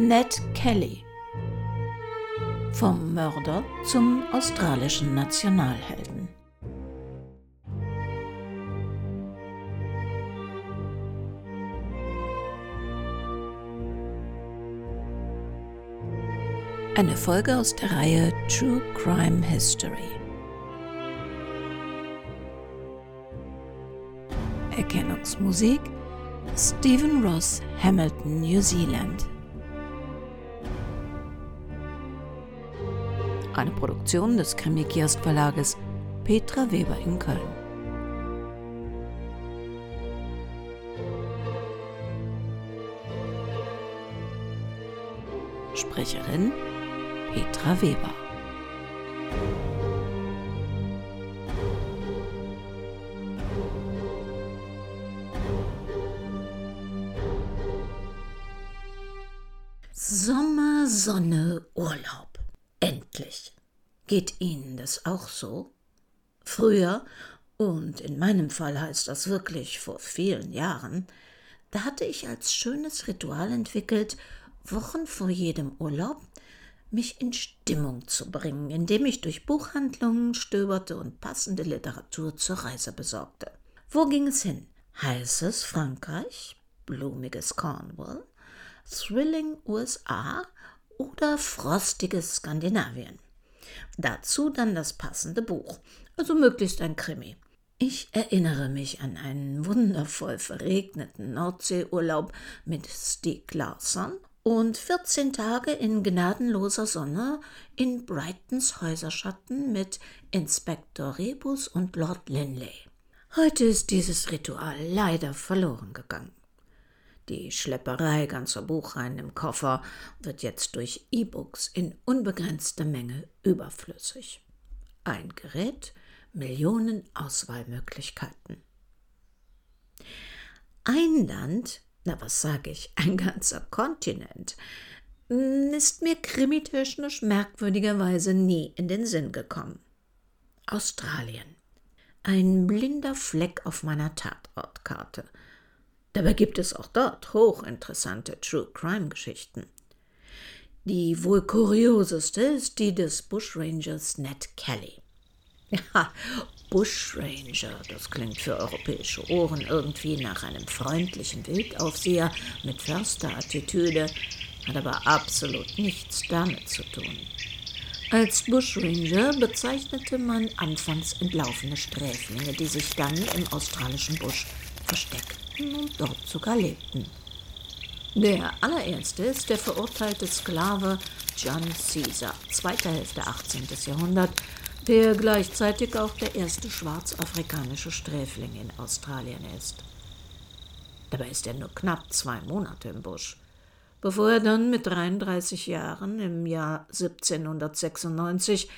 Ned Kelly. Vom Mörder zum australischen Nationalhelden. Eine Folge aus der Reihe True Crime History. Erkennungsmusik Stephen Ross, Hamilton, New Zealand. Produktion des Krimi-Kiosk Verlages Petra Weber in Köln. Sprecherin Petra Weber. Sommer, Sonne. Geht Ihnen das auch so? Früher, und in meinem Fall heißt das wirklich vor vielen Jahren, da hatte ich als schönes Ritual entwickelt, Wochen vor jedem Urlaub mich in Stimmung zu bringen, indem ich durch Buchhandlungen stöberte und passende Literatur zur Reise besorgte. Wo ging es hin? Heißes Frankreich? Blumiges Cornwall? Thrilling USA oder frostiges Skandinavien. Dazu dann das passende Buch, also möglichst ein Krimi. Ich erinnere mich an einen wundervoll verregneten Nordseeurlaub mit Stieg Larsson und 14 Tage in gnadenloser Sonne in Brightons Häuserschatten mit Inspektor Rebus und Lord Linley. Heute ist dieses Ritual leider verloren gegangen. Die Schlepperei ganzer Buchreihen im Koffer wird jetzt durch E-Books in unbegrenzter Menge überflüssig. Ein Gerät, Millionen Auswahlmöglichkeiten. Ein Land, na was sage ich, ein ganzer Kontinent, ist mir krimitechnisch merkwürdigerweise nie in den Sinn gekommen. Australien. Ein blinder Fleck auf meiner Tatortkarte – Dabei gibt es auch dort hochinteressante True Crime Geschichten. Die wohl kurioseste ist die des Bushrangers Ned Kelly. Ja, Bushranger, das klingt für europäische Ohren irgendwie nach einem freundlichen Wildaufseher mit Försterattitüde, hat aber absolut nichts damit zu tun. Als Bushranger bezeichnete man anfangs entlaufene Sträflinge, die sich dann im australischen Busch versteckten und dort sogar lebten. Der allererste ist der verurteilte Sklave John Caesar, zweite Hälfte 18. Jahrhundert, der gleichzeitig auch der erste schwarzafrikanische Sträfling in Australien ist. Dabei ist er nur knapp zwei Monate im Busch, bevor er dann mit 33 Jahren im Jahr 1796,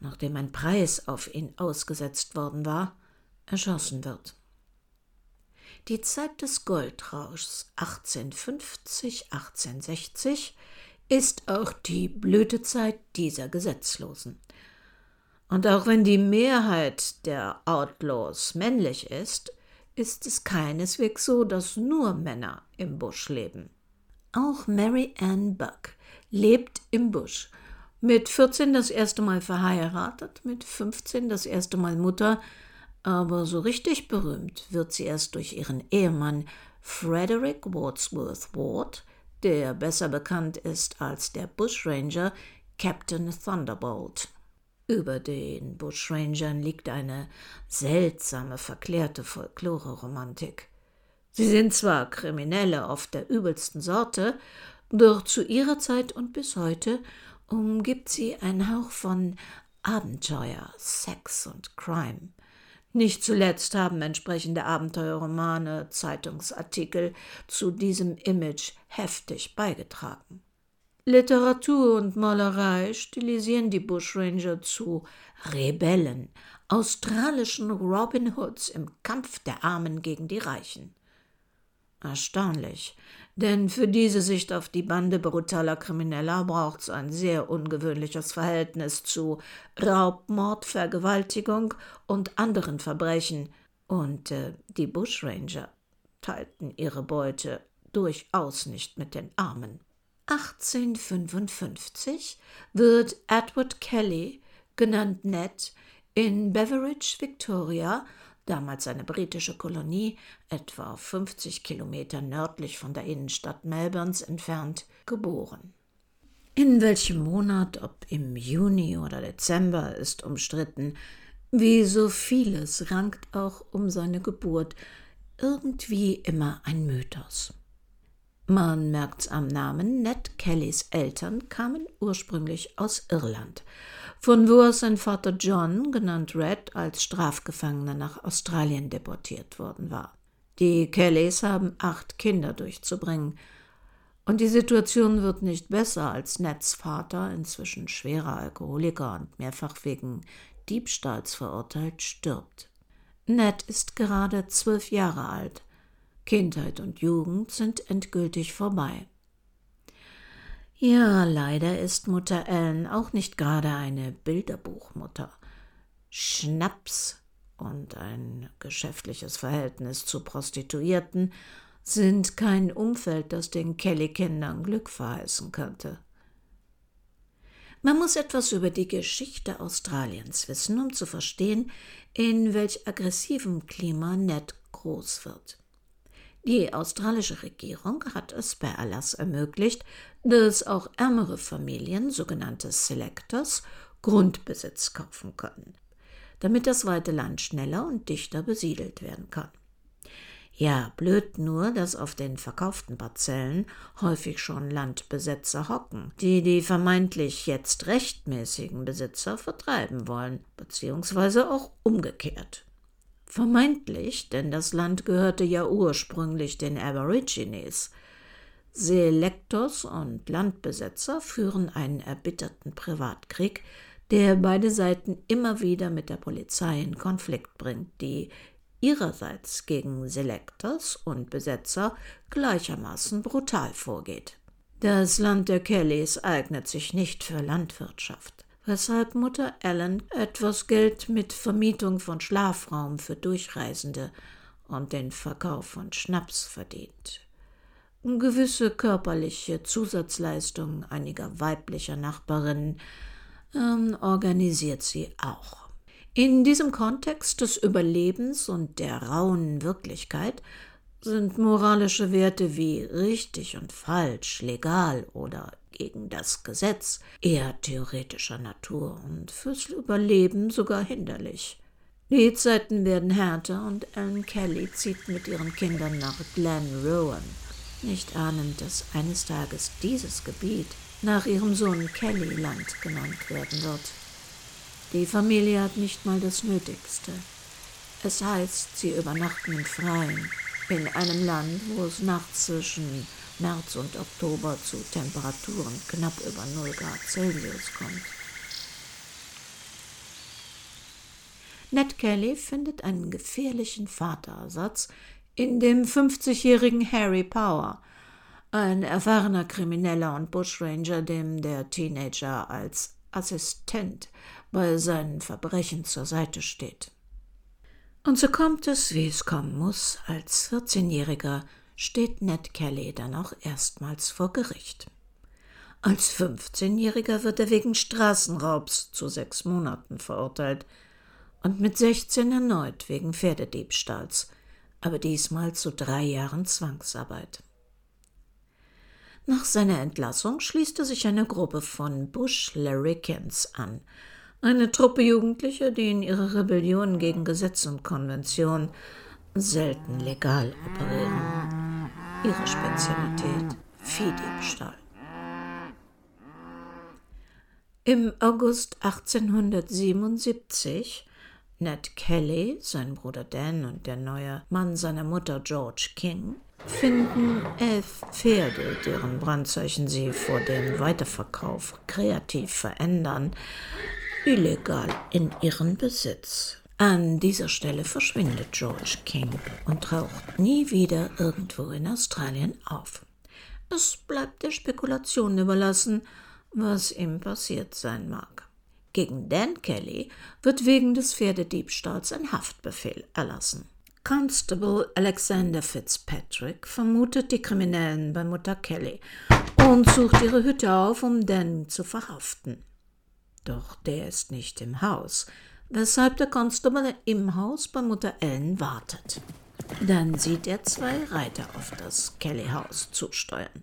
nachdem ein Preis auf ihn ausgesetzt worden war, erschossen wird. Die Zeit des Goldrauschs 1850, 1860 ist auch die Blütezeit dieser Gesetzlosen. Und auch wenn die Mehrheit der Outlaws männlich ist, ist es keineswegs so, dass nur Männer im Busch leben. Auch Mary Ann Buck lebt im Busch. Mit 14 das erste Mal verheiratet, mit 15 das erste Mal Mutter, aber so richtig berühmt wird sie erst durch ihren Ehemann Frederick Wadsworth Ward, der besser bekannt ist als der Bushranger Captain Thunderbolt. Über den Bushrangern liegt eine seltsame, verklärte Folklore-Romantik. Sie sind zwar Kriminelle oft der übelsten Sorte, doch zu ihrer Zeit und bis heute umgibt sie ein Hauch von Abenteuer, Sex und Crime. Nicht zuletzt haben entsprechende Abenteuerromane, Zeitungsartikel zu diesem Image heftig beigetragen. Literatur und Malerei stilisieren die Bushranger zu Rebellen, australischen Robin Hoods im Kampf der Armen gegen die Reichen. Erstaunlich, denn für diese Sicht auf die Bande brutaler Krimineller braucht es ein sehr ungewöhnliches Verhältnis zu Raub, Mord, Vergewaltigung und anderen Verbrechen. Und äh, die Bushranger teilten ihre Beute durchaus nicht mit den Armen. 1855 wird Edward Kelly, genannt Ned, in Beveridge, Victoria, damals eine britische Kolonie, etwa 50 Kilometer nördlich von der Innenstadt Melbournes entfernt, geboren. In welchem Monat, ob im Juni oder Dezember, ist umstritten. Wie so vieles rankt auch um seine Geburt irgendwie immer ein Mythos. Man merkt's am Namen, Ned Kellys Eltern kamen ursprünglich aus Irland, von wo aus sein Vater John, genannt Red, als Strafgefangener nach Australien deportiert worden war. Die Kellys haben acht Kinder durchzubringen, und die Situation wird nicht besser, als Neds Vater, inzwischen schwerer Alkoholiker und mehrfach wegen Diebstahls verurteilt, stirbt. Ned ist gerade zwölf Jahre alt. Kindheit und Jugend sind endgültig vorbei. Ja, leider ist Mutter Ellen auch nicht gerade eine Bilderbuchmutter. Schnaps und ein geschäftliches Verhältnis zu Prostituierten sind kein Umfeld, das den Kelly-Kindern Glück verheißen könnte. Man muss etwas über die Geschichte Australiens wissen, um zu verstehen, in welch aggressivem Klima Ned groß wird. Die australische Regierung hat es per Erlass ermöglicht, dass auch ärmere Familien, sogenannte Selectors, Grundbesitz kaufen können, damit das weite Land schneller und dichter besiedelt werden kann. Ja, blöd nur, dass auf den verkauften Parzellen häufig schon Landbesetzer hocken, die die vermeintlich jetzt rechtmäßigen Besitzer vertreiben wollen, beziehungsweise auch umgekehrt. Vermeintlich, denn das Land gehörte ja ursprünglich den Aborigines. Selectors und Landbesetzer führen einen erbitterten Privatkrieg, der beide Seiten immer wieder mit der Polizei in Konflikt bringt, die ihrerseits gegen Selectors und Besetzer gleichermaßen brutal vorgeht. Das Land der Kellys eignet sich nicht für Landwirtschaft, weshalb Mutter Ellen etwas Geld mit Vermietung von Schlafraum für Durchreisende und den Verkauf von Schnaps verdient. Gewisse körperliche Zusatzleistungen einiger weiblicher Nachbarinnen ähm, organisiert sie auch. In diesem Kontext des Überlebens und der rauen Wirklichkeit sind moralische Werte wie richtig und falsch, legal oder gegen das Gesetz eher theoretischer Natur und fürs Überleben sogar hinderlich. Die Zeiten werden härter und Ellen Kelly zieht mit ihren Kindern nach Glen Rowan, nicht ahnend, dass eines Tages dieses Gebiet nach ihrem Sohn Kelly Land genannt werden wird. Die Familie hat nicht mal das Nötigste. Es heißt, sie übernachten im Freien, in einem Land, wo es nachts zwischen März und Oktober zu Temperaturen knapp über 0 Grad Celsius kommt. Ned Kelly findet einen gefährlichen Vaterersatz in dem 50-jährigen Harry Power, ein erfahrener Krimineller und Bushranger, dem der Teenager als Assistent bei seinen Verbrechen zur Seite steht. Und so kommt es, wie es kommen muss, als 14-Jähriger steht Ned Kelly dann auch erstmals vor Gericht. Als 15-Jähriger wird er wegen Straßenraubs zu sechs Monaten verurteilt und mit 16 erneut wegen Pferdediebstahls, aber diesmal zu drei Jahren Zwangsarbeit. Nach seiner Entlassung schließt er sich einer Gruppe von Bush Larrikins an, eine Truppe Jugendlicher, die in ihrer Rebellion gegen Gesetz und Konvention selten legal operieren. Ihre Spezialität Viehdiebstahl. Im August 1877 Ned Kelly, sein Bruder Dan und der neue Mann seiner Mutter George King finden elf Pferde, deren Brandzeichen sie vor dem Weiterverkauf kreativ verändern, illegal in ihren Besitz. An dieser Stelle verschwindet George King und taucht nie wieder irgendwo in Australien auf. Es bleibt der Spekulation überlassen, was ihm passiert sein mag. Gegen Dan Kelly wird wegen des Pferdediebstahls ein Haftbefehl erlassen. Constable Alexander Fitzpatrick vermutet die Kriminellen bei Mutter Kelly und sucht ihre Hütte auf, um Dan zu verhaften. Doch der ist nicht im Haus, weshalb der Constable im Haus bei Mutter Ellen wartet. Dann sieht er zwei Reiter auf das Kelly-Haus zusteuern.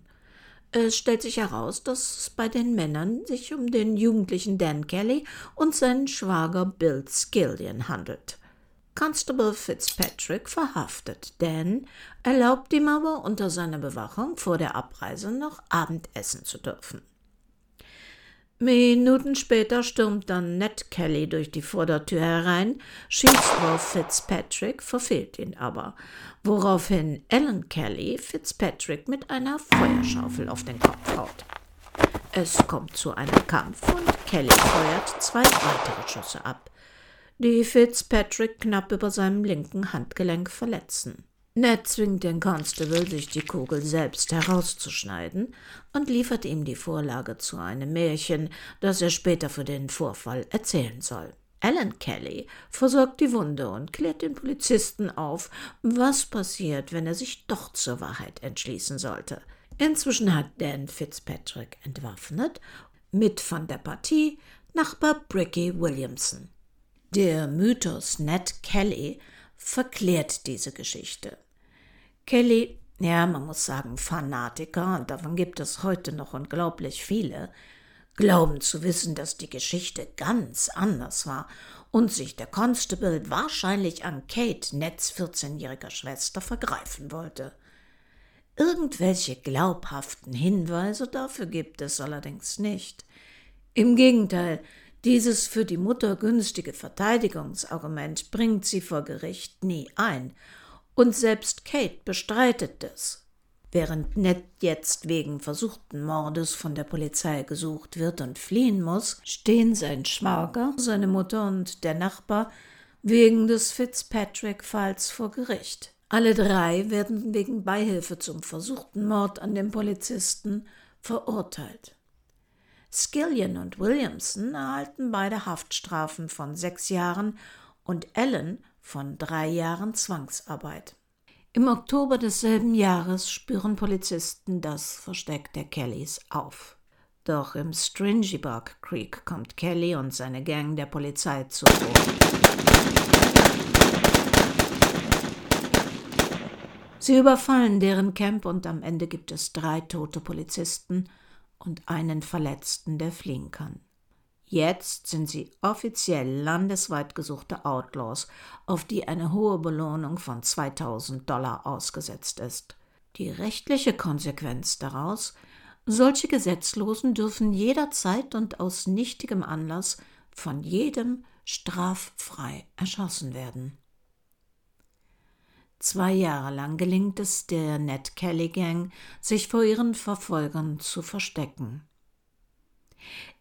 Es stellt sich heraus, dass es bei den Männern sich um den jugendlichen Dan Kelly und seinen Schwager Bill Skillian handelt. Constable Fitzpatrick verhaftet Dan, erlaubt ihm aber unter seiner Bewachung vor der Abreise noch Abendessen zu dürfen. Minuten später stürmt dann Ned Kelly durch die Vordertür herein, schießt auf Fitzpatrick, verfehlt ihn aber, woraufhin Ellen Kelly Fitzpatrick mit einer Feuerschaufel auf den Kopf haut. Es kommt zu einem Kampf und Kelly feuert zwei weitere Schüsse ab, die Fitzpatrick knapp über seinem linken Handgelenk verletzen. Ned zwingt den Constable, sich die Kugel selbst herauszuschneiden und liefert ihm die Vorlage zu einem Märchen, das er später für den Vorfall erzählen soll. Alan Kelly versorgt die Wunde und klärt den Polizisten auf, was passiert, wenn er sich doch zur Wahrheit entschließen sollte. Inzwischen hat Dan Fitzpatrick entwaffnet, mit von der Partie Nachbar Bricky Williamson. Der Mythos Ned Kelly verklärt diese Geschichte. Kelly, ja, man muss sagen, Fanatiker, und davon gibt es heute noch unglaublich viele, glauben zu wissen, dass die Geschichte ganz anders war und sich der Constable wahrscheinlich an Kate, Nets 14-jähriger Schwester, vergreifen wollte. Irgendwelche glaubhaften Hinweise dafür gibt es allerdings nicht. Im Gegenteil, dieses für die Mutter günstige Verteidigungsargument bringt sie vor Gericht nie ein, und selbst Kate bestreitet es. Während Ned jetzt wegen versuchten Mordes von der Polizei gesucht wird und fliehen muss, stehen sein Schwager, seine Mutter und der Nachbar wegen des Fitzpatrick-Falls vor Gericht. Alle drei werden wegen Beihilfe zum versuchten Mord an dem Polizisten verurteilt. Skillian und Williamson erhalten beide Haftstrafen von sechs Jahren und Allen von drei Jahren Zwangsarbeit. Im Oktober desselben Jahres spüren Polizisten das Versteck der Kellys auf. Doch im Stringybark Creek kommt Kelly und seine Gang der Polizei zu. Sie überfallen deren Camp und am Ende gibt es drei tote Polizisten und einen Verletzten, der fliehen kann. Jetzt sind sie offiziell landesweit gesuchte Outlaws, auf die eine hohe Belohnung von 2000 Dollar ausgesetzt ist. Die rechtliche Konsequenz daraus, solche Gesetzlosen dürfen jederzeit und aus nichtigem Anlass von jedem straffrei erschossen werden. Zwei Jahre lang gelingt es der Ned Kelly Gang, sich vor ihren Verfolgern zu verstecken.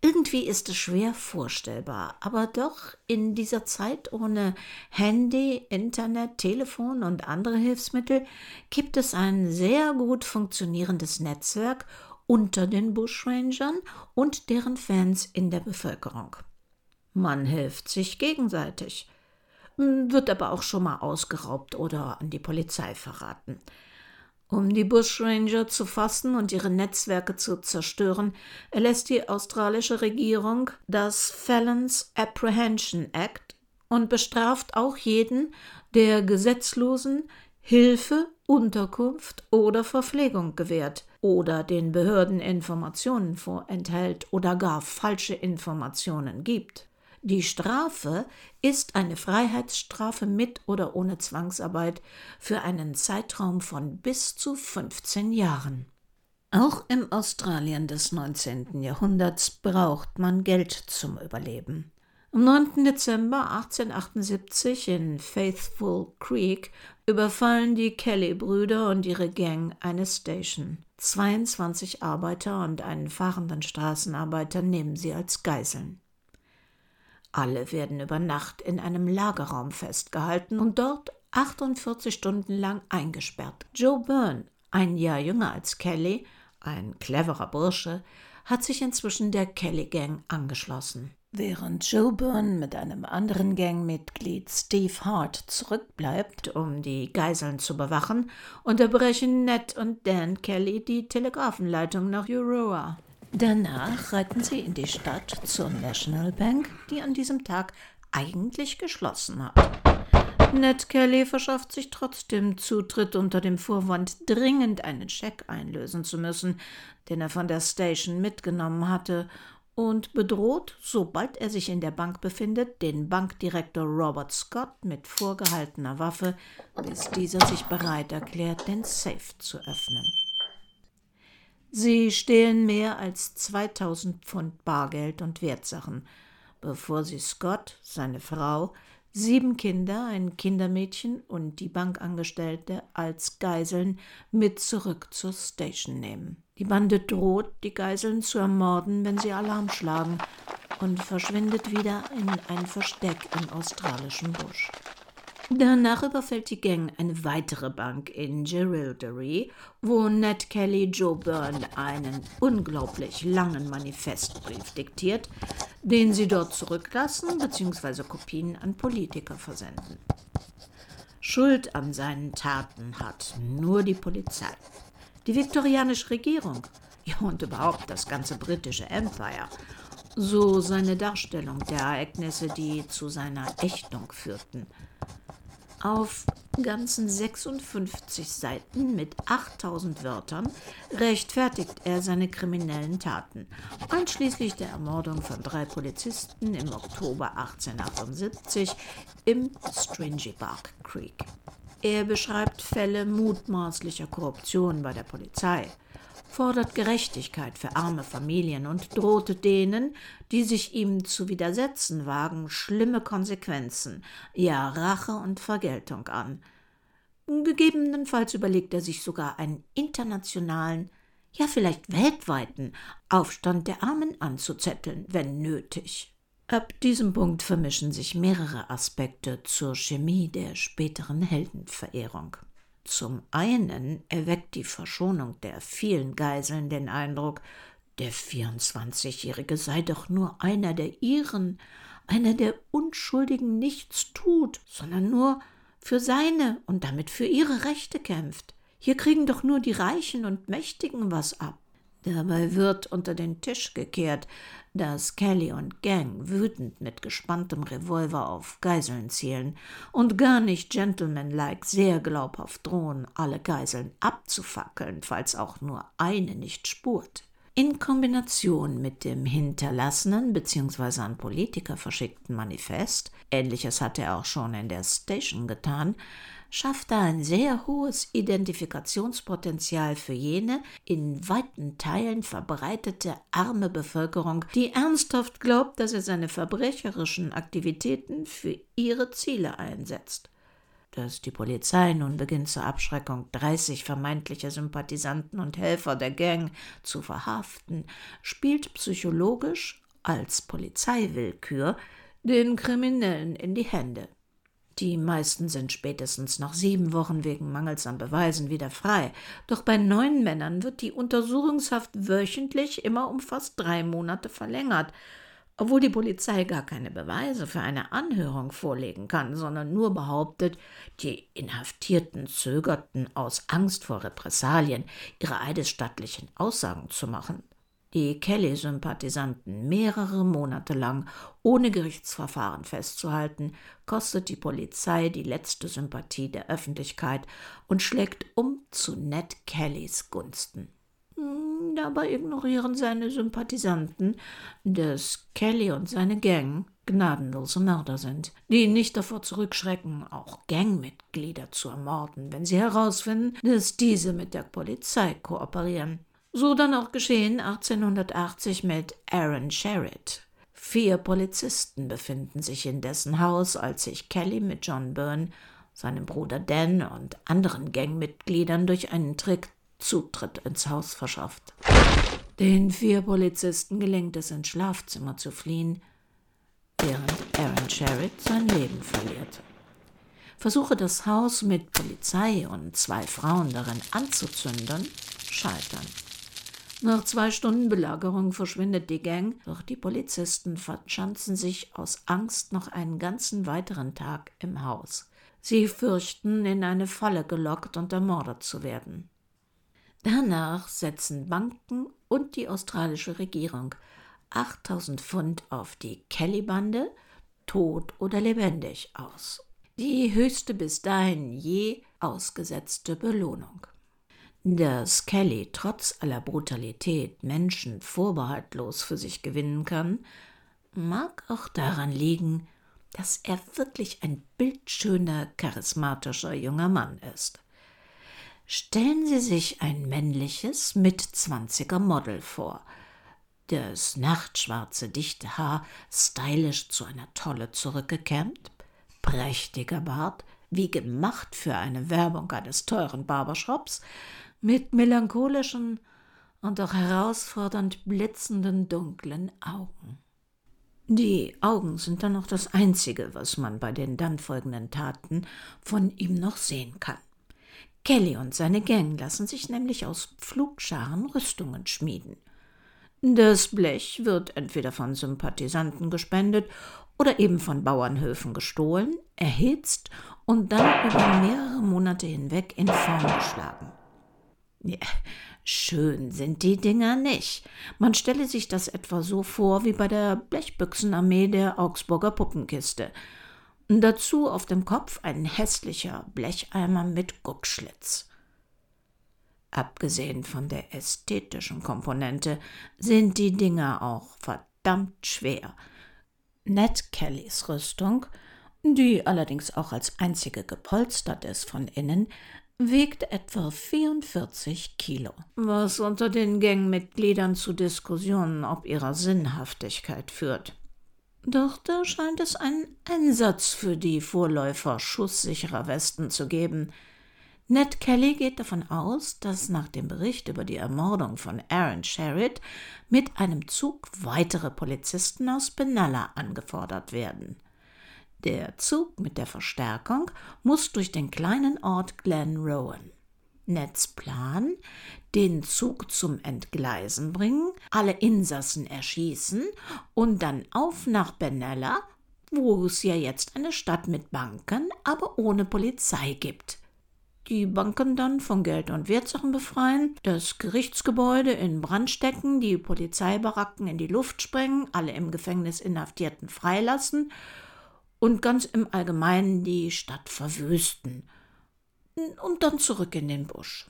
Irgendwie ist es schwer vorstellbar, aber doch in dieser Zeit ohne Handy, Internet, Telefon und andere Hilfsmittel gibt es ein sehr gut funktionierendes Netzwerk unter den Bushrangern und deren Fans in der Bevölkerung. Man hilft sich gegenseitig wird aber auch schon mal ausgeraubt oder an die Polizei verraten. Um die Bushranger zu fassen und ihre Netzwerke zu zerstören, erlässt die australische Regierung das Felons Apprehension Act und bestraft auch jeden, der Gesetzlosen Hilfe, Unterkunft oder Verpflegung gewährt oder den Behörden Informationen vorenthält oder gar falsche Informationen gibt. Die Strafe ist eine Freiheitsstrafe mit oder ohne Zwangsarbeit für einen Zeitraum von bis zu 15 Jahren. Auch im Australien des 19. Jahrhunderts braucht man Geld zum Überleben. Am 9. Dezember 1878 in Faithful Creek überfallen die Kelly-Brüder und ihre Gang eine Station. 22 Arbeiter und einen fahrenden Straßenarbeiter nehmen sie als Geiseln. Alle werden über Nacht in einem Lagerraum festgehalten und dort 48 Stunden lang eingesperrt. Joe Byrne, ein Jahr jünger als Kelly, ein cleverer Bursche, hat sich inzwischen der Kelly Gang angeschlossen. Während Joe Byrne mit einem anderen Gangmitglied Steve Hart zurückbleibt, um die Geiseln zu bewachen, unterbrechen Ned und Dan Kelly die Telegrafenleitung nach Aurora. Danach reiten sie in die Stadt zur National Bank, die an diesem Tag eigentlich geschlossen hat. Ned Kelly verschafft sich trotzdem Zutritt unter dem Vorwand, dringend einen Scheck einlösen zu müssen, den er von der Station mitgenommen hatte, und bedroht, sobald er sich in der Bank befindet, den Bankdirektor Robert Scott mit vorgehaltener Waffe, bis dieser sich bereit erklärt, den Safe zu öffnen. Sie stehlen mehr als 2000 Pfund Bargeld und Wertsachen, bevor sie Scott, seine Frau, sieben Kinder, ein Kindermädchen und die Bankangestellte als Geiseln mit zurück zur Station nehmen. Die Bande droht, die Geiseln zu ermorden, wenn sie Alarm schlagen, und verschwindet wieder in ein Versteck im australischen Busch. Danach überfällt die Gang eine weitere Bank in Jerilderie, wo Ned Kelly Joe Byrne einen unglaublich langen Manifestbrief diktiert, den sie dort zurücklassen bzw. Kopien an Politiker versenden. Schuld an seinen Taten hat nur die Polizei, die viktorianische Regierung ja, und überhaupt das ganze britische Empire. So seine Darstellung der Ereignisse, die zu seiner Ächtung führten. Auf ganzen 56 Seiten mit 8000 Wörtern rechtfertigt er seine kriminellen Taten, einschließlich der Ermordung von drei Polizisten im Oktober 1878 im Stringybark Creek. Er beschreibt Fälle mutmaßlicher Korruption bei der Polizei, fordert Gerechtigkeit für arme Familien und drohte denen, die sich ihm zu widersetzen wagen, schlimme Konsequenzen, ja Rache und Vergeltung an. Gegebenenfalls überlegt er sich sogar einen internationalen, ja vielleicht weltweiten Aufstand der Armen anzuzetteln, wenn nötig. Ab diesem Punkt vermischen sich mehrere Aspekte zur Chemie der späteren Heldenverehrung. Zum einen erweckt die Verschonung der vielen Geiseln den Eindruck, der 24-Jährige sei doch nur einer der ihren, einer der Unschuldigen nichts tut, sondern nur für seine und damit für ihre Rechte kämpft. Hier kriegen doch nur die Reichen und Mächtigen was ab. Dabei wird unter den Tisch gekehrt, dass Kelly und Gang wütend mit gespanntem Revolver auf Geiseln zielen und gar nicht gentlemanlike sehr glaubhaft drohen, alle Geiseln abzufackeln, falls auch nur eine nicht spurt. In Kombination mit dem hinterlassenen bzw. an Politiker verschickten Manifest, ähnliches hat er auch schon in der Station getan, schafft er ein sehr hohes Identifikationspotenzial für jene in weiten Teilen verbreitete arme Bevölkerung, die ernsthaft glaubt, dass er seine verbrecherischen Aktivitäten für ihre Ziele einsetzt. Dass die Polizei nun beginnt zur Abschreckung 30 vermeintliche Sympathisanten und Helfer der Gang zu verhaften, spielt psychologisch als Polizeiwillkür den Kriminellen in die Hände. Die meisten sind spätestens nach sieben Wochen wegen Mangels an Beweisen wieder frei. Doch bei neun Männern wird die Untersuchungshaft wöchentlich immer um fast drei Monate verlängert, obwohl die Polizei gar keine Beweise für eine Anhörung vorlegen kann, sondern nur behauptet, die Inhaftierten zögerten aus Angst vor Repressalien, ihre eidesstattlichen Aussagen zu machen die Kelly-Sympathisanten mehrere Monate lang ohne Gerichtsverfahren festzuhalten, kostet die Polizei die letzte Sympathie der Öffentlichkeit und schlägt um zu Ned Kellys Gunsten. Hm, dabei ignorieren seine Sympathisanten, dass Kelly und seine Gang gnadenlose Mörder sind, die nicht davor zurückschrecken, auch Gangmitglieder zu ermorden, wenn sie herausfinden, dass diese mit der Polizei kooperieren. So dann auch geschehen 1880 mit Aaron Sherritt. Vier Polizisten befinden sich in dessen Haus, als sich Kelly mit John Byrne, seinem Bruder Dan und anderen Gangmitgliedern durch einen Trick Zutritt ins Haus verschafft. Den vier Polizisten gelingt es, ins Schlafzimmer zu fliehen, während Aaron Sherritt sein Leben verliert. Versuche das Haus mit Polizei und zwei Frauen darin anzuzünden, scheitern. Nach zwei Stunden Belagerung verschwindet die Gang, doch die Polizisten verschanzen sich aus Angst noch einen ganzen weiteren Tag im Haus. Sie fürchten, in eine Falle gelockt und ermordet zu werden. Danach setzen Banken und die australische Regierung 8000 Pfund auf die Kelly-Bande, tot oder lebendig, aus. Die höchste bis dahin je ausgesetzte Belohnung. Dass Kelly trotz aller Brutalität Menschen vorbehaltlos für sich gewinnen kann, mag auch daran liegen, dass er wirklich ein bildschöner, charismatischer junger Mann ist. Stellen Sie sich ein männliches, mitzwanziger Model vor. Das nachtschwarze, dichte Haar stylisch zu einer Tolle zurückgekämmt, prächtiger Bart, wie gemacht für eine Werbung eines teuren Barbershops, mit melancholischen und auch herausfordernd blitzenden dunklen Augen. Die Augen sind dann noch das Einzige, was man bei den dann folgenden Taten von ihm noch sehen kann. Kelly und seine Gang lassen sich nämlich aus Pflugscharen Rüstungen schmieden. Das Blech wird entweder von Sympathisanten gespendet oder eben von Bauernhöfen gestohlen, erhitzt und dann über mehrere Monate hinweg in Form geschlagen. Ja, schön sind die Dinger nicht. Man stelle sich das etwa so vor wie bei der Blechbüchsenarmee der Augsburger Puppenkiste. Dazu auf dem Kopf ein hässlicher Blecheimer mit Guckschlitz. Abgesehen von der ästhetischen Komponente sind die Dinger auch verdammt schwer. Ned Kellys Rüstung, die allerdings auch als einzige gepolstert ist von innen, wiegt etwa 44 Kilo, was unter den Gangmitgliedern zu Diskussionen ob ihrer Sinnhaftigkeit führt. Doch da scheint es einen Einsatz für die Vorläufer schusssicherer Westen zu geben. Ned Kelly geht davon aus, dass nach dem Bericht über die Ermordung von Aaron Sherritt mit einem Zug weitere Polizisten aus Benalla angefordert werden. Der Zug mit der Verstärkung muss durch den kleinen Ort Glen Rowan. Neds Plan, den Zug zum Entgleisen bringen, alle Insassen erschießen und dann auf nach Benalla, wo es ja jetzt eine Stadt mit Banken, aber ohne Polizei gibt. Die Banken dann von Geld und Wertsachen befreien, das Gerichtsgebäude in Brand stecken, die Polizeibaracken in die Luft sprengen, alle im Gefängnis Inhaftierten freilassen und ganz im Allgemeinen die Stadt verwüsten und dann zurück in den Busch.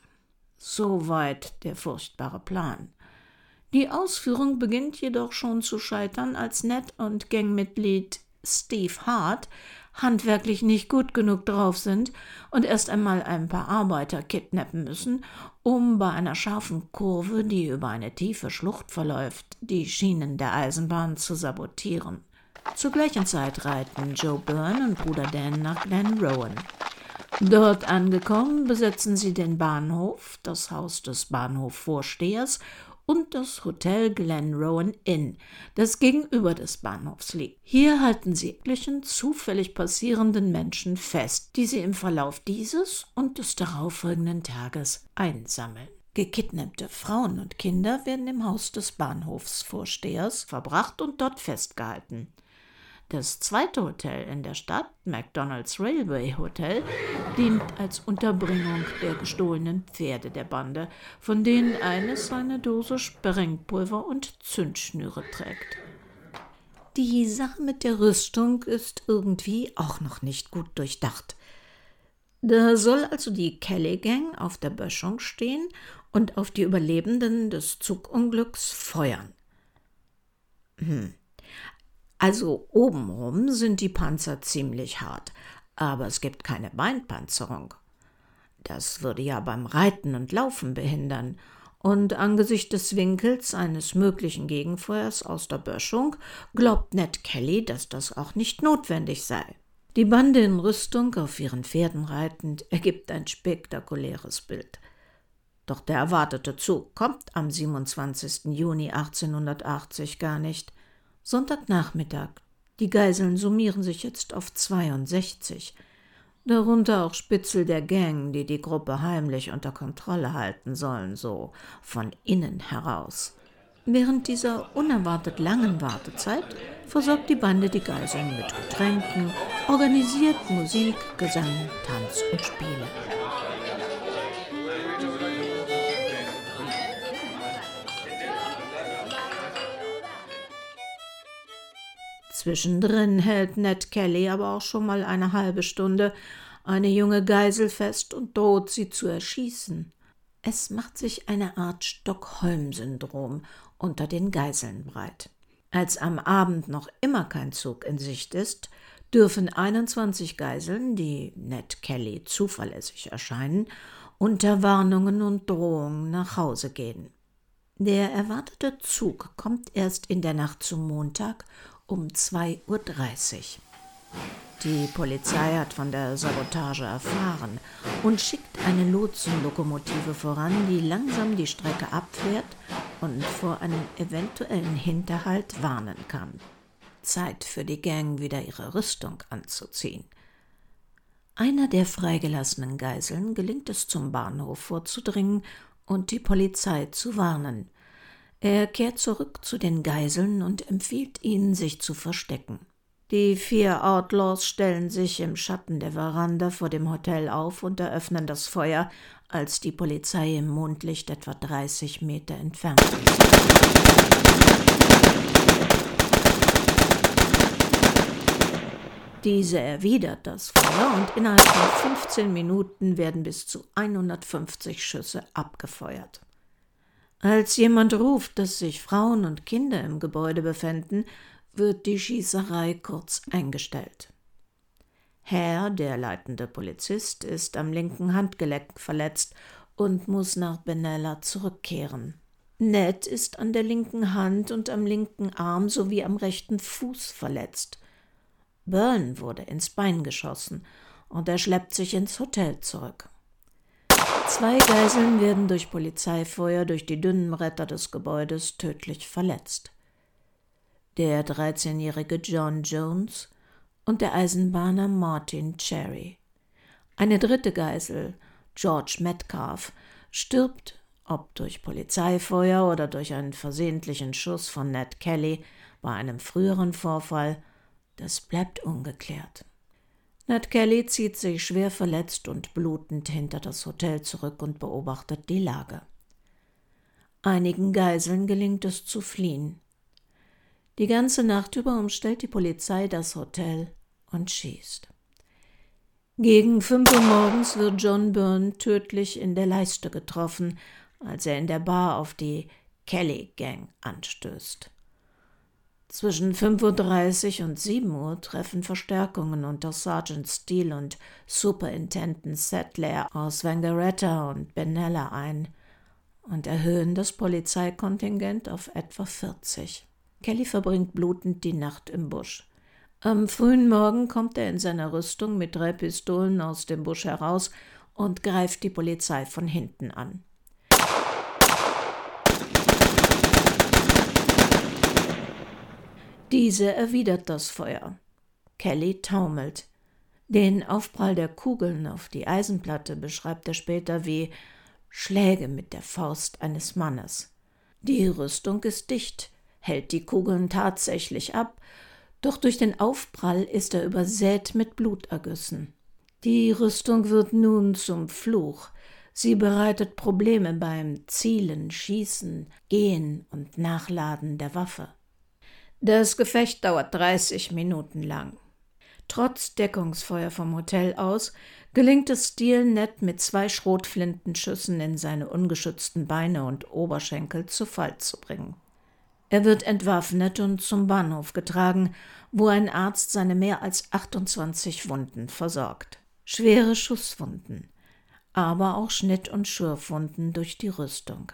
Soweit der furchtbare Plan. Die Ausführung beginnt jedoch schon zu scheitern, als Ned und Gangmitglied Steve Hart handwerklich nicht gut genug drauf sind und erst einmal ein paar Arbeiter kidnappen müssen, um bei einer scharfen Kurve, die über eine tiefe Schlucht verläuft, die Schienen der Eisenbahn zu sabotieren. Zur gleichen Zeit reiten Joe Byrne und Bruder Dan nach Glen Rowan. Dort angekommen, besetzen sie den Bahnhof, das Haus des Bahnhofvorstehers und das Hotel Glen Rowan Inn, das gegenüber des Bahnhofs liegt. Hier halten sie etlichen zufällig passierenden Menschen fest, die sie im Verlauf dieses und des darauffolgenden Tages einsammeln. Gekidnappte Frauen und Kinder werden im Haus des Bahnhofsvorstehers verbracht und dort festgehalten. Das zweite Hotel in der Stadt, McDonald's Railway Hotel, dient als Unterbringung der gestohlenen Pferde der Bande, von denen eines eine Dose Sprengpulver und Zündschnüre trägt. Die Sache mit der Rüstung ist irgendwie auch noch nicht gut durchdacht. Da soll also die Kelly Gang auf der Böschung stehen und auf die Überlebenden des Zugunglücks feuern. Hm. Also obenrum sind die Panzer ziemlich hart, aber es gibt keine Beinpanzerung. Das würde ja beim Reiten und Laufen behindern, und angesichts des Winkels eines möglichen Gegenfeuers aus der Böschung glaubt Ned Kelly, dass das auch nicht notwendig sei. Die Bande in Rüstung auf ihren Pferden reitend ergibt ein spektakuläres Bild. Doch der erwartete Zug kommt am 27. Juni 1880 gar nicht. Sonntagnachmittag. Die Geiseln summieren sich jetzt auf 62. darunter auch Spitzel der Gang, die die Gruppe heimlich unter Kontrolle halten sollen, so von innen heraus. Während dieser unerwartet langen Wartezeit versorgt die Bande die Geiseln mit Getränken, organisiert Musik, Gesang, Tanz und Spiele. Zwischendrin hält Ned Kelly aber auch schon mal eine halbe Stunde eine junge Geisel fest und droht sie zu erschießen. Es macht sich eine Art Stockholm-Syndrom unter den Geiseln breit. Als am Abend noch immer kein Zug in Sicht ist, dürfen 21 Geiseln, die Ned Kelly zuverlässig erscheinen, unter Warnungen und Drohungen nach Hause gehen. Der erwartete Zug kommt erst in der Nacht zum Montag um 2.30 Uhr. Die Polizei hat von der Sabotage erfahren und schickt eine Lotsenlokomotive voran, die langsam die Strecke abfährt und vor einem eventuellen Hinterhalt warnen kann. Zeit für die Gang, wieder ihre Rüstung anzuziehen. Einer der freigelassenen Geiseln gelingt es zum Bahnhof vorzudringen und die Polizei zu warnen. Er kehrt zurück zu den Geiseln und empfiehlt ihnen, sich zu verstecken. Die vier Outlaws stellen sich im Schatten der Veranda vor dem Hotel auf und eröffnen das Feuer, als die Polizei im Mondlicht etwa 30 Meter entfernt ist. Diese erwidert das Feuer und innerhalb von 15 Minuten werden bis zu 150 Schüsse abgefeuert. Als jemand ruft, dass sich Frauen und Kinder im Gebäude befänden, wird die Schießerei kurz eingestellt. Herr, der leitende Polizist, ist am linken Handgelenk verletzt und muss nach Benella zurückkehren. Ned ist an der linken Hand und am linken Arm sowie am rechten Fuß verletzt. Byrne wurde ins Bein geschossen und er schleppt sich ins Hotel zurück. Zwei Geiseln werden durch Polizeifeuer durch die dünnen Bretter des Gebäudes tödlich verletzt. Der 13-jährige John Jones und der Eisenbahner Martin Cherry. Eine dritte Geisel, George Metcalf, stirbt, ob durch Polizeifeuer oder durch einen versehentlichen Schuss von Ned Kelly bei einem früheren Vorfall, das bleibt ungeklärt. Ned Kelly zieht sich schwer verletzt und blutend hinter das Hotel zurück und beobachtet die Lage. Einigen Geiseln gelingt es zu fliehen. Die ganze Nacht über umstellt die Polizei das Hotel und schießt. Gegen fünf Uhr morgens wird John Byrne tödlich in der Leiste getroffen, als er in der Bar auf die Kelly Gang anstößt. Zwischen 5.30 Uhr und 7 Uhr treffen Verstärkungen unter Sergeant Steele und Superintendent Settler aus Wangaratta und Benalla ein und erhöhen das Polizeikontingent auf etwa 40. Kelly verbringt blutend die Nacht im Busch. Am frühen Morgen kommt er in seiner Rüstung mit drei Pistolen aus dem Busch heraus und greift die Polizei von hinten an. Diese erwidert das Feuer. Kelly taumelt. Den Aufprall der Kugeln auf die Eisenplatte beschreibt er später wie Schläge mit der Faust eines Mannes. Die Rüstung ist dicht, hält die Kugeln tatsächlich ab, doch durch den Aufprall ist er übersät mit Blutergüssen. Die Rüstung wird nun zum Fluch. Sie bereitet Probleme beim Zielen, Schießen, Gehen und Nachladen der Waffe. Das Gefecht dauert 30 Minuten lang. Trotz Deckungsfeuer vom Hotel aus gelingt es Steele Ned mit zwei Schrotflintenschüssen in seine ungeschützten Beine und Oberschenkel zu Fall zu bringen. Er wird entwaffnet und zum Bahnhof getragen, wo ein Arzt seine mehr als 28 Wunden versorgt. Schwere Schusswunden, aber auch Schnitt- und Schürfwunden durch die Rüstung.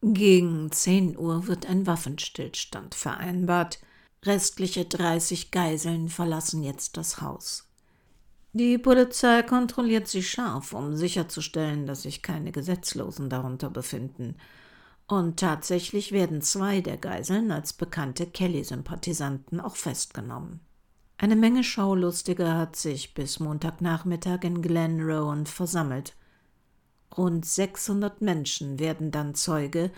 Gegen 10 Uhr wird ein Waffenstillstand vereinbart. Restliche 30 Geiseln verlassen jetzt das Haus. Die Polizei kontrolliert sie scharf, um sicherzustellen, dass sich keine Gesetzlosen darunter befinden. Und tatsächlich werden zwei der Geiseln als bekannte Kelly-Sympathisanten auch festgenommen. Eine Menge Schaulustiger hat sich bis Montagnachmittag in Glen Rowan versammelt. Rund 600 Menschen werden dann Zeuge,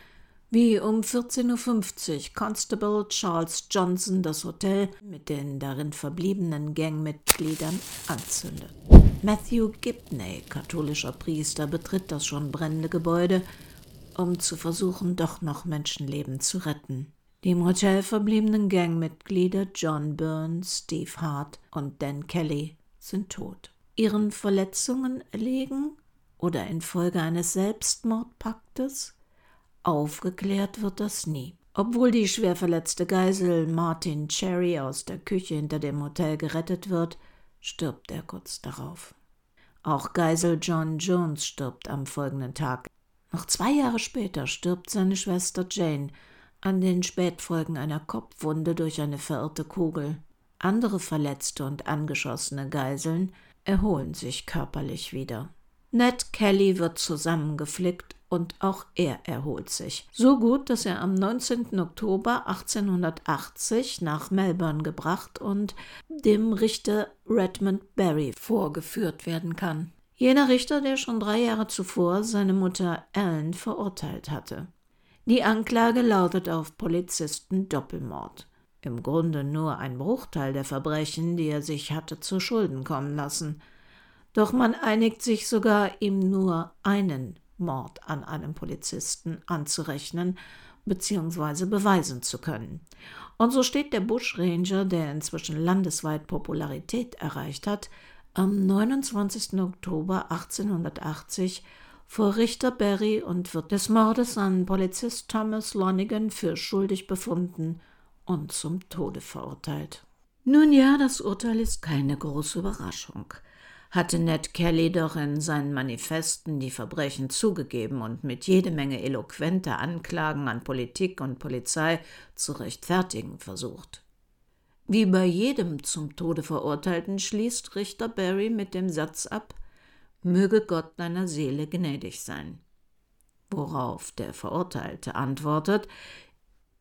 wie um 14.50 Uhr Constable Charles Johnson das Hotel mit den darin verbliebenen Gangmitgliedern anzündet. Matthew Gibney, katholischer Priester, betritt das schon brennende Gebäude, um zu versuchen, doch noch Menschenleben zu retten. Die im Hotel verbliebenen Gangmitglieder John Byrne, Steve Hart und Dan Kelly sind tot. Ihren Verletzungen erlegen oder infolge eines Selbstmordpaktes? Aufgeklärt wird das nie. Obwohl die schwer verletzte Geisel Martin Cherry aus der Küche hinter dem Hotel gerettet wird, stirbt er kurz darauf. Auch Geisel John Jones stirbt am folgenden Tag. Noch zwei Jahre später stirbt seine Schwester Jane an den Spätfolgen einer Kopfwunde durch eine verirrte Kugel. Andere verletzte und angeschossene Geiseln erholen sich körperlich wieder. Ned Kelly wird zusammengeflickt und auch er erholt sich. So gut, dass er am 19. Oktober 1880 nach Melbourne gebracht und dem Richter Redmond Barry vorgeführt werden kann. Jener Richter, der schon drei Jahre zuvor seine Mutter Ellen verurteilt hatte. Die Anklage lautet auf Polizisten Doppelmord. Im Grunde nur ein Bruchteil der Verbrechen, die er sich hatte zu Schulden kommen lassen. Doch man einigt sich sogar, ihm nur einen Mord an einem Polizisten anzurechnen bzw. beweisen zu können. Und so steht der Bushranger, der inzwischen landesweit Popularität erreicht hat, am 29. Oktober 1880 vor Richter Berry und wird des Mordes an Polizist Thomas Lonigan für schuldig befunden und zum Tode verurteilt. Nun ja, das Urteil ist keine große Überraschung. Hatte Ned Kelly doch in seinen Manifesten die Verbrechen zugegeben und mit jede Menge eloquenter Anklagen an Politik und Polizei zu rechtfertigen versucht. Wie bei jedem zum Tode Verurteilten schließt Richter Barry mit dem Satz ab, möge Gott deiner Seele gnädig sein. Worauf der Verurteilte antwortet,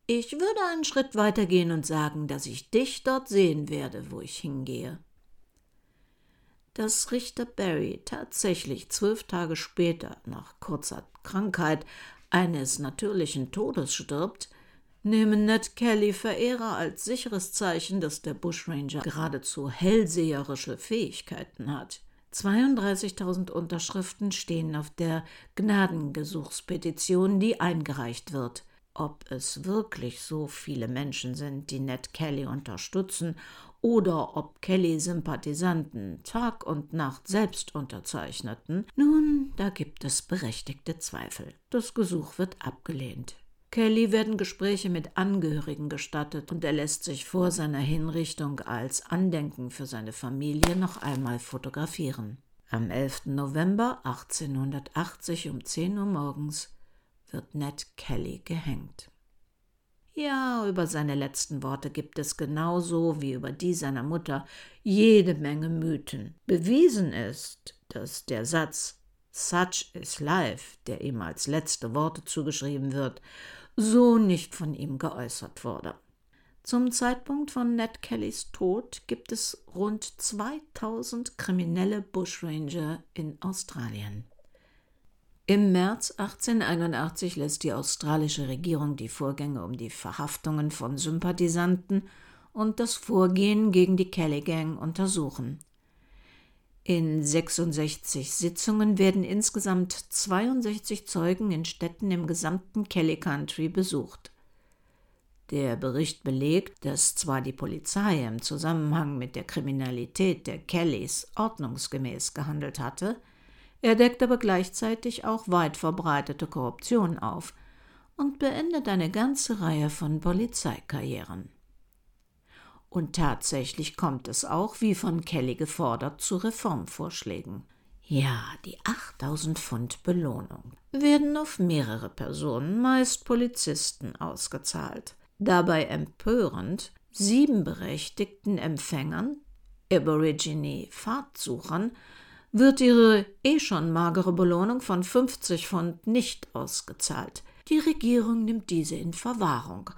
ich würde einen Schritt weiter gehen und sagen, dass ich dich dort sehen werde, wo ich hingehe. Dass Richter Barry tatsächlich zwölf Tage später, nach kurzer Krankheit, eines natürlichen Todes stirbt, nehmen Ned Kelly Verehrer als sicheres Zeichen, dass der Bushranger geradezu hellseherische Fähigkeiten hat. 32.000 Unterschriften stehen auf der Gnadengesuchspetition, die eingereicht wird. Ob es wirklich so viele Menschen sind, die Ned Kelly unterstützen, oder ob Kelly-Sympathisanten Tag und Nacht selbst unterzeichneten, nun, da gibt es berechtigte Zweifel. Das Gesuch wird abgelehnt. Kelly werden Gespräche mit Angehörigen gestattet und er lässt sich vor seiner Hinrichtung als Andenken für seine Familie noch einmal fotografieren. Am 11. November 1880 um 10 Uhr morgens wird Ned Kelly gehängt. Ja, über seine letzten Worte gibt es genauso wie über die seiner Mutter jede Menge Mythen. Bewiesen ist, dass der Satz Such is life, der ihm als letzte Worte zugeschrieben wird, so nicht von ihm geäußert wurde. Zum Zeitpunkt von Ned Kellys Tod gibt es rund 2000 kriminelle Bushranger in Australien. Im März 1881 lässt die australische Regierung die Vorgänge um die Verhaftungen von Sympathisanten und das Vorgehen gegen die Kelly Gang untersuchen. In 66 Sitzungen werden insgesamt 62 Zeugen in Städten im gesamten Kelly Country besucht. Der Bericht belegt, dass zwar die Polizei im Zusammenhang mit der Kriminalität der Kellys ordnungsgemäß gehandelt hatte, er deckt aber gleichzeitig auch weit verbreitete Korruption auf und beendet eine ganze Reihe von Polizeikarrieren. Und tatsächlich kommt es auch, wie von Kelly gefordert, zu Reformvorschlägen. Ja, die 8000 Pfund Belohnung werden auf mehrere Personen, meist Polizisten, ausgezahlt. Dabei empörend sieben berechtigten Empfängern, Aborigine-Fahrtsuchern, wird ihre eh schon magere Belohnung von 50 Pfund nicht ausgezahlt. Die Regierung nimmt diese in Verwahrung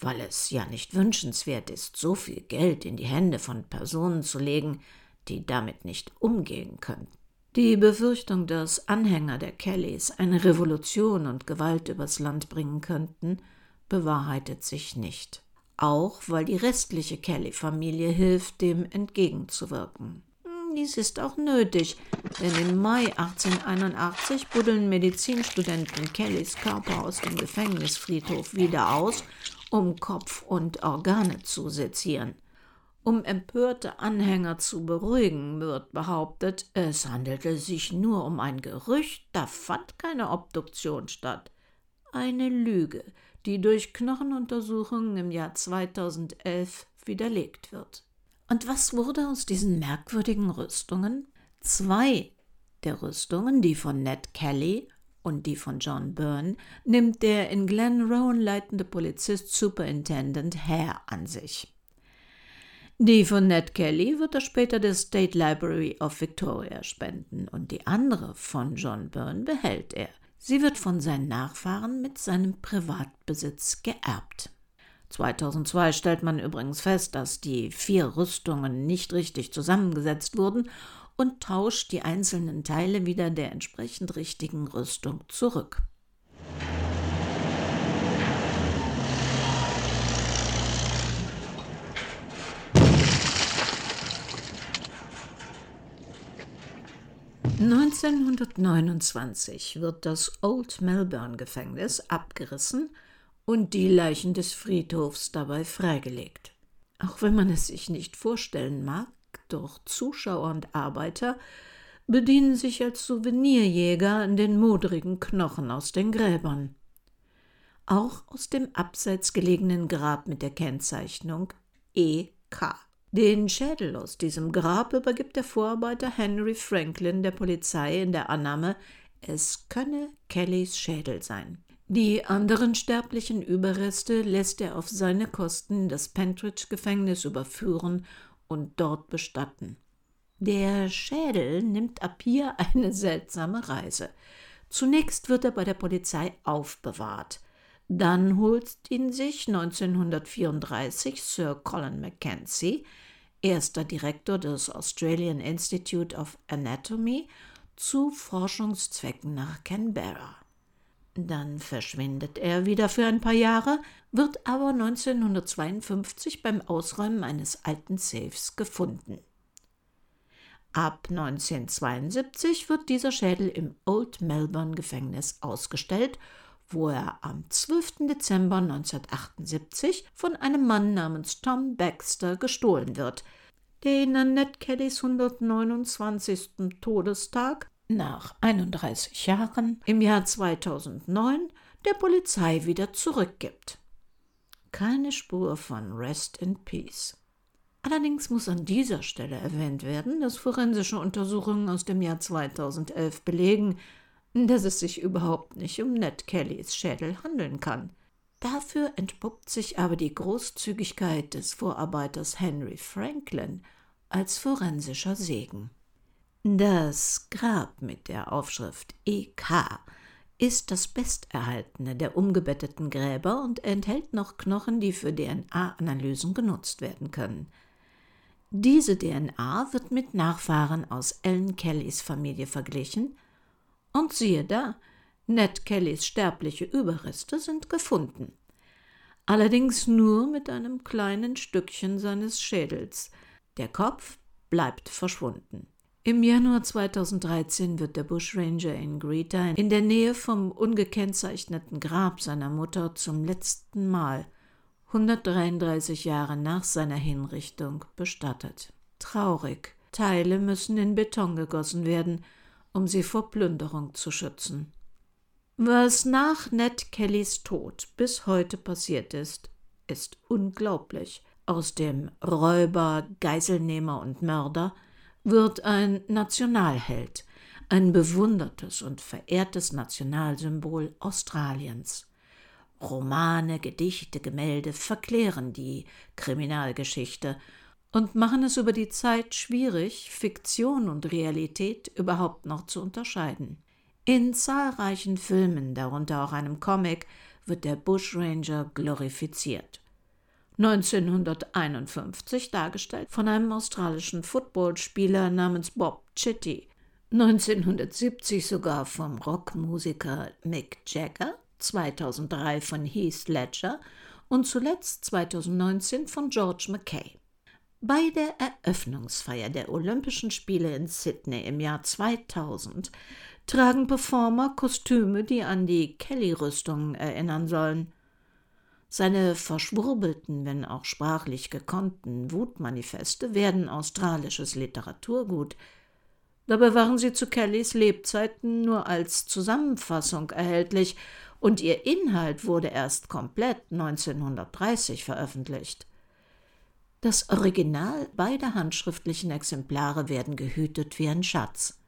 weil es ja nicht wünschenswert ist, so viel Geld in die Hände von Personen zu legen, die damit nicht umgehen können. Die Befürchtung, dass Anhänger der Kellys eine Revolution und Gewalt übers Land bringen könnten, bewahrheitet sich nicht. Auch weil die restliche Kelly-Familie hilft, dem entgegenzuwirken. Dies ist auch nötig, denn im Mai 1881 buddeln Medizinstudenten Kellys Körper aus dem Gefängnisfriedhof wieder aus, um Kopf und Organe zu sezieren. Um empörte Anhänger zu beruhigen, wird behauptet, es handelte sich nur um ein Gerücht, da fand keine Obduktion statt. Eine Lüge, die durch Knochenuntersuchungen im Jahr 2011 widerlegt wird. Und was wurde aus diesen merkwürdigen Rüstungen? Zwei der Rüstungen, die von Ned Kelly und die von John Byrne, nimmt der in Glen Rowan leitende Polizist Superintendent Hare an sich. Die von Ned Kelly wird er später der State Library of Victoria spenden und die andere von John Byrne behält er. Sie wird von seinen Nachfahren mit seinem Privatbesitz geerbt. 2002 stellt man übrigens fest, dass die vier Rüstungen nicht richtig zusammengesetzt wurden und tauscht die einzelnen Teile wieder der entsprechend richtigen Rüstung zurück. (1929) wird das Old Melbourne Gefängnis abgerissen und die Leichen des Friedhofs dabei freigelegt. Auch wenn man es sich nicht vorstellen mag, doch Zuschauer und Arbeiter bedienen sich als Souvenirjäger an den modrigen Knochen aus den Gräbern. Auch aus dem abseits gelegenen Grab mit der Kennzeichnung EK. Den Schädel aus diesem Grab übergibt der Vorarbeiter Henry Franklin der Polizei in der Annahme, es könne Kellys Schädel sein. Die anderen sterblichen Überreste lässt er auf seine Kosten in das Pentridge-Gefängnis überführen und dort bestatten. Der Schädel nimmt ab hier eine seltsame Reise. Zunächst wird er bei der Polizei aufbewahrt. Dann holt ihn sich 1934 Sir Colin Mackenzie, erster Direktor des Australian Institute of Anatomy, zu Forschungszwecken nach Canberra. Dann verschwindet er wieder für ein paar Jahre, wird aber 1952 beim Ausräumen eines alten Safes gefunden. Ab 1972 wird dieser Schädel im Old Melbourne Gefängnis ausgestellt, wo er am 12. Dezember 1978 von einem Mann namens Tom Baxter gestohlen wird, der ihn an Ned Kellys 129. Todestag nach 31 Jahren im Jahr 2009 der Polizei wieder zurückgibt. Keine Spur von Rest in Peace. Allerdings muss an dieser Stelle erwähnt werden, dass forensische Untersuchungen aus dem Jahr 2011 belegen, dass es sich überhaupt nicht um Ned Kellys Schädel handeln kann. Dafür entpuppt sich aber die Großzügigkeit des Vorarbeiters Henry Franklin als forensischer Segen. Das Grab mit der Aufschrift EK ist das besterhaltene der umgebetteten Gräber und enthält noch Knochen, die für DNA-Analysen genutzt werden können. Diese DNA wird mit Nachfahren aus Ellen Kellys Familie verglichen und siehe da, Ned Kellys sterbliche Überreste sind gefunden. Allerdings nur mit einem kleinen Stückchen seines Schädels. Der Kopf bleibt verschwunden. Im Januar 2013 wird der Bushranger in Greta in der Nähe vom ungekennzeichneten Grab seiner Mutter zum letzten Mal 133 Jahre nach seiner Hinrichtung bestattet. Traurig. Teile müssen in Beton gegossen werden, um sie vor Plünderung zu schützen. Was nach Ned Kellys Tod bis heute passiert ist, ist unglaublich. Aus dem Räuber, Geiselnehmer und Mörder wird ein Nationalheld, ein bewundertes und verehrtes Nationalsymbol Australiens. Romane, Gedichte, Gemälde verklären die Kriminalgeschichte und machen es über die Zeit schwierig, Fiktion und Realität überhaupt noch zu unterscheiden. In zahlreichen Filmen, darunter auch einem Comic, wird der Bushranger glorifiziert. 1951 dargestellt von einem australischen Footballspieler namens Bob Chitty, 1970 sogar vom Rockmusiker Mick Jagger, 2003 von Heath Ledger und zuletzt 2019 von George Mackay. Bei der Eröffnungsfeier der Olympischen Spiele in Sydney im Jahr 2000 tragen Performer Kostüme, die an die Kelly-Rüstung erinnern sollen. Seine verschwurbelten, wenn auch sprachlich gekonnten Wutmanifeste werden australisches Literaturgut. Dabei waren sie zu Kellys Lebzeiten nur als Zusammenfassung erhältlich und ihr Inhalt wurde erst komplett 1930 veröffentlicht. Das Original beider handschriftlichen Exemplare werden gehütet wie ein Schatz.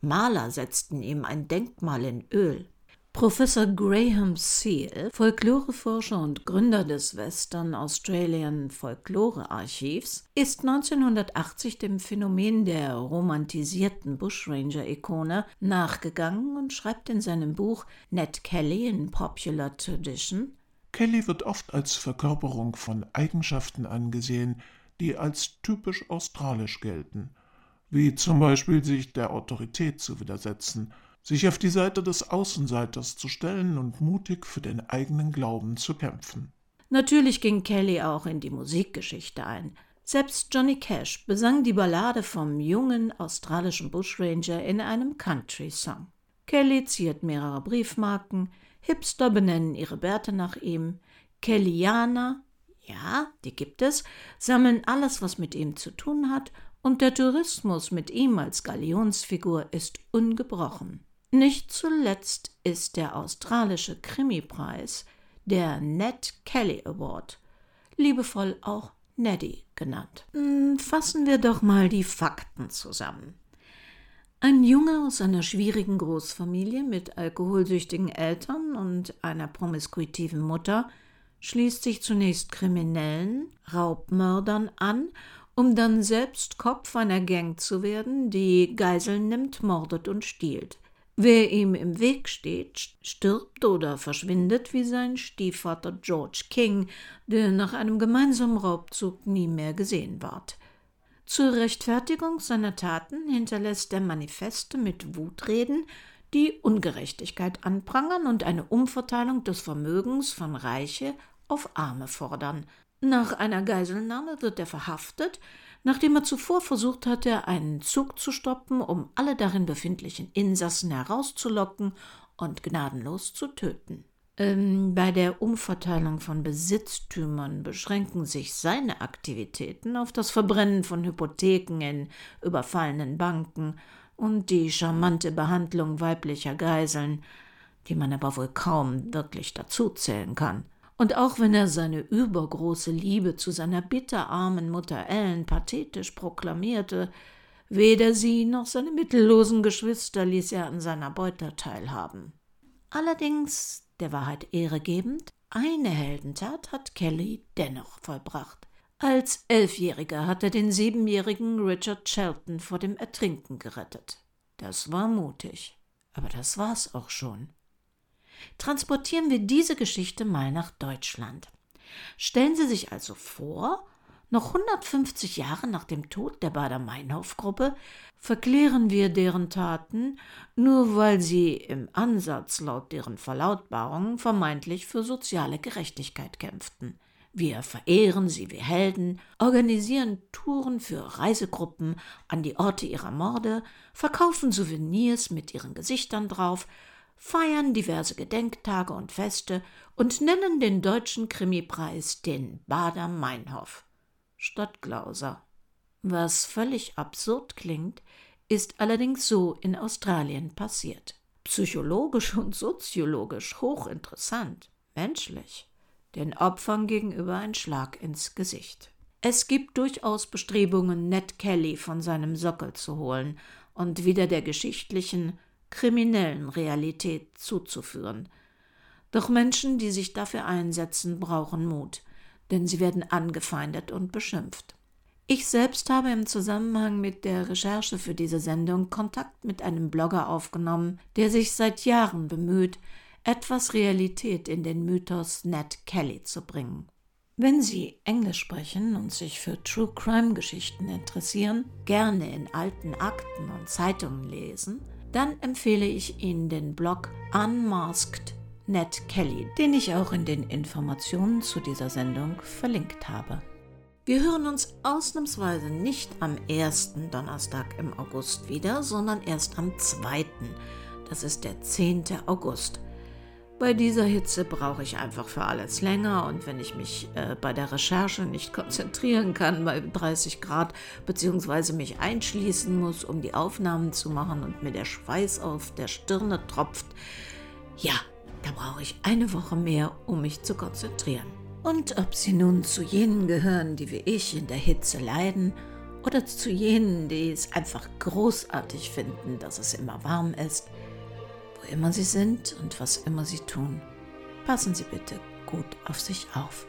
Maler setzten ihm ein Denkmal in Öl. Professor Graham Seal, Folkloreforscher und Gründer des Western Australian Folklore Archivs, ist 1980 dem Phänomen der romantisierten Bushranger-Ikone nachgegangen und schreibt in seinem Buch Ned Kelly in Popular Tradition. Kelly wird oft als Verkörperung von Eigenschaften angesehen, die als typisch australisch gelten, wie zum Beispiel sich der Autorität zu widersetzen, sich auf die Seite des Außenseiters zu stellen und mutig für den eigenen Glauben zu kämpfen. Natürlich ging Kelly auch in die Musikgeschichte ein. Selbst Johnny Cash besang die Ballade vom jungen australischen Bushranger in einem Country-Song. Kelly ziert mehrere Briefmarken, Hipster benennen ihre Bärte nach ihm. Kellyaner, ja, die gibt es, sammeln alles, was mit ihm zu tun hat, und der Tourismus mit ihm als Galionsfigur ist ungebrochen. Nicht zuletzt ist der australische Krimipreis der Ned Kelly Award, liebevoll auch Neddy genannt. Hm, fassen wir doch mal die Fakten zusammen. Ein Junge aus einer schwierigen Großfamilie mit alkoholsüchtigen Eltern und einer promiskuitiven Mutter schließt sich zunächst Kriminellen, Raubmördern an, um dann selbst Kopf einer Gang zu werden, die Geiseln nimmt, mordet und stiehlt. Wer ihm im Weg steht, stirbt oder verschwindet wie sein Stiefvater George King, der nach einem gemeinsamen Raubzug nie mehr gesehen ward. Zur Rechtfertigung seiner Taten hinterlässt er Manifeste mit Wutreden, die Ungerechtigkeit anprangern und eine Umverteilung des Vermögens von Reiche auf Arme fordern. Nach einer Geiselnahme wird er verhaftet, nachdem er zuvor versucht hatte, einen Zug zu stoppen, um alle darin befindlichen Insassen herauszulocken und gnadenlos zu töten. Ähm, bei der Umverteilung von Besitztümern beschränken sich seine Aktivitäten auf das Verbrennen von Hypotheken in überfallenen Banken und die charmante Behandlung weiblicher Geiseln, die man aber wohl kaum wirklich dazuzählen kann. Und auch wenn er seine übergroße Liebe zu seiner bitterarmen Mutter Ellen pathetisch proklamierte, weder sie noch seine mittellosen Geschwister ließ er an seiner Beute teilhaben. Allerdings der Wahrheit Ehre gebend, eine Heldentat hat Kelly dennoch vollbracht. Als Elfjähriger hat er den siebenjährigen Richard Shelton vor dem Ertrinken gerettet. Das war mutig. Aber das war's auch schon. Transportieren wir diese Geschichte mal nach Deutschland. Stellen Sie sich also vor, noch 150 Jahre nach dem Tod der Bader-Meinhof-Gruppe verklären wir deren Taten, nur weil sie im Ansatz laut deren Verlautbarungen vermeintlich für soziale Gerechtigkeit kämpften. Wir verehren sie wie Helden, organisieren Touren für Reisegruppen an die Orte ihrer Morde, verkaufen Souvenirs mit ihren Gesichtern drauf, feiern diverse Gedenktage und Feste und nennen den deutschen Krimipreis den Bader Meinhof. Stadtglauser. Was völlig absurd klingt, ist allerdings so in Australien passiert. Psychologisch und soziologisch hochinteressant, menschlich, den Opfern gegenüber ein Schlag ins Gesicht. Es gibt durchaus Bestrebungen, Ned Kelly von seinem Sockel zu holen und wieder der geschichtlichen, kriminellen Realität zuzuführen. Doch Menschen, die sich dafür einsetzen, brauchen Mut denn sie werden angefeindet und beschimpft. Ich selbst habe im Zusammenhang mit der Recherche für diese Sendung Kontakt mit einem Blogger aufgenommen, der sich seit Jahren bemüht, etwas Realität in den Mythos Ned Kelly zu bringen. Wenn Sie Englisch sprechen und sich für True Crime Geschichten interessieren, gerne in alten Akten und Zeitungen lesen, dann empfehle ich Ihnen den Blog Unmasked Ned Kelly, den ich auch in den Informationen zu dieser Sendung verlinkt habe. Wir hören uns ausnahmsweise nicht am ersten Donnerstag im August wieder, sondern erst am zweiten. Das ist der 10. August. Bei dieser Hitze brauche ich einfach für alles länger und wenn ich mich äh, bei der Recherche nicht konzentrieren kann bei 30 Grad beziehungsweise mich einschließen muss, um die Aufnahmen zu machen und mir der Schweiß auf der Stirne tropft, ja, da brauche ich eine Woche mehr, um mich zu konzentrieren. Und ob Sie nun zu jenen gehören, die wie ich in der Hitze leiden, oder zu jenen, die es einfach großartig finden, dass es immer warm ist, immer Sie sind und was immer Sie tun, passen Sie bitte gut auf sich auf.